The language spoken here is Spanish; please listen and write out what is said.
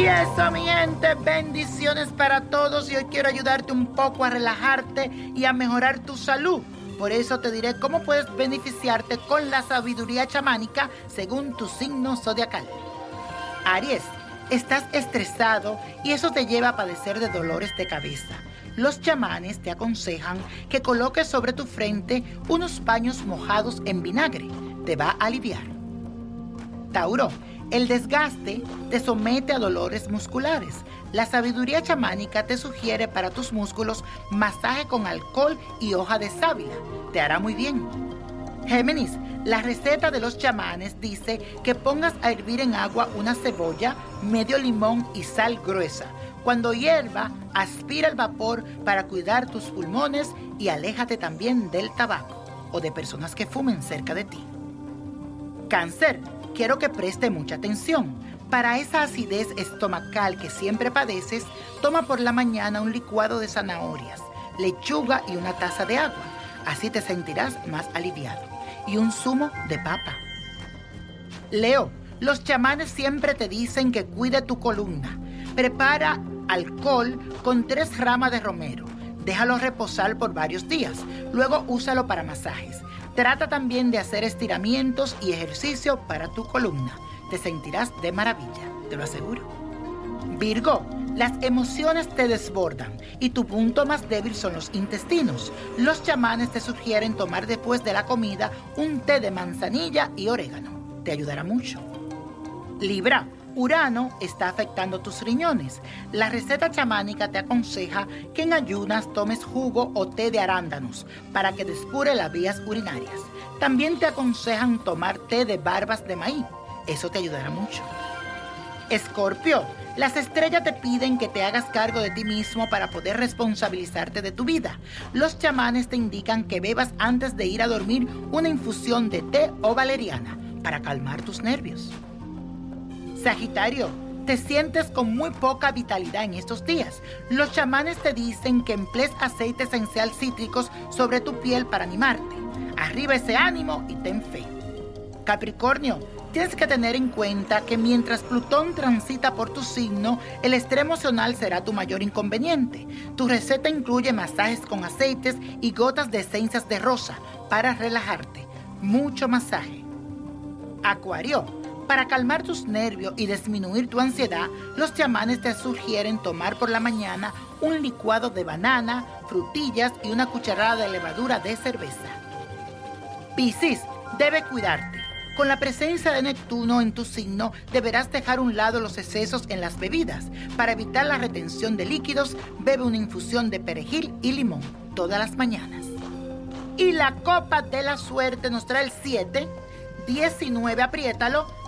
Y eso, mi gente, bendiciones para todos y hoy quiero ayudarte un poco a relajarte y a mejorar tu salud. Por eso te diré cómo puedes beneficiarte con la sabiduría chamánica según tu signo zodiacal. Aries, estás estresado y eso te lleva a padecer de dolores de cabeza. Los chamanes te aconsejan que coloques sobre tu frente unos paños mojados en vinagre. Te va a aliviar. Tauro, el desgaste te somete a dolores musculares. La sabiduría chamánica te sugiere para tus músculos masaje con alcohol y hoja de sábila. Te hará muy bien. Géminis, la receta de los chamanes dice que pongas a hervir en agua una cebolla, medio limón y sal gruesa. Cuando hierva, aspira el vapor para cuidar tus pulmones y aléjate también del tabaco o de personas que fumen cerca de ti. Cáncer, quiero que preste mucha atención. Para esa acidez estomacal que siempre padeces, toma por la mañana un licuado de zanahorias, lechuga y una taza de agua. Así te sentirás más aliviado. Y un zumo de papa. Leo, los chamanes siempre te dicen que cuide tu columna. Prepara alcohol con tres ramas de romero. Déjalo reposar por varios días. Luego úsalo para masajes. Trata también de hacer estiramientos y ejercicio para tu columna. Te sentirás de maravilla, te lo aseguro. Virgo, las emociones te desbordan y tu punto más débil son los intestinos. Los chamanes te sugieren tomar después de la comida un té de manzanilla y orégano. Te ayudará mucho. Libra, Urano está afectando tus riñones. La receta chamánica te aconseja que en ayunas tomes jugo o té de arándanos para que despure las vías urinarias. También te aconsejan tomar té de barbas de maíz. Eso te ayudará mucho. Escorpio, las estrellas te piden que te hagas cargo de ti mismo para poder responsabilizarte de tu vida. Los chamanes te indican que bebas antes de ir a dormir una infusión de té o valeriana para calmar tus nervios. Sagitario, te sientes con muy poca vitalidad en estos días. Los chamanes te dicen que emplees aceite esencial cítricos sobre tu piel para animarte. Arriba ese ánimo y ten fe. Capricornio, tienes que tener en cuenta que mientras Plutón transita por tu signo, el estrés emocional será tu mayor inconveniente. Tu receta incluye masajes con aceites y gotas de esencias de rosa para relajarte. Mucho masaje. Acuario, Para calmar tus nervios y disminuir tu ansiedad, los chamanes te sugieren tomar por la mañana un licuado de banana, frutillas y una cucharada de levadura de cerveza. Piscis, debe cuidarte. Con la presencia de Neptuno en tu signo, deberás dejar a un lado los excesos en las bebidas. Para evitar la retención de líquidos, bebe una infusión de perejil y limón todas las mañanas. Y la copa de la suerte nos trae el 7, 19, apriétalo,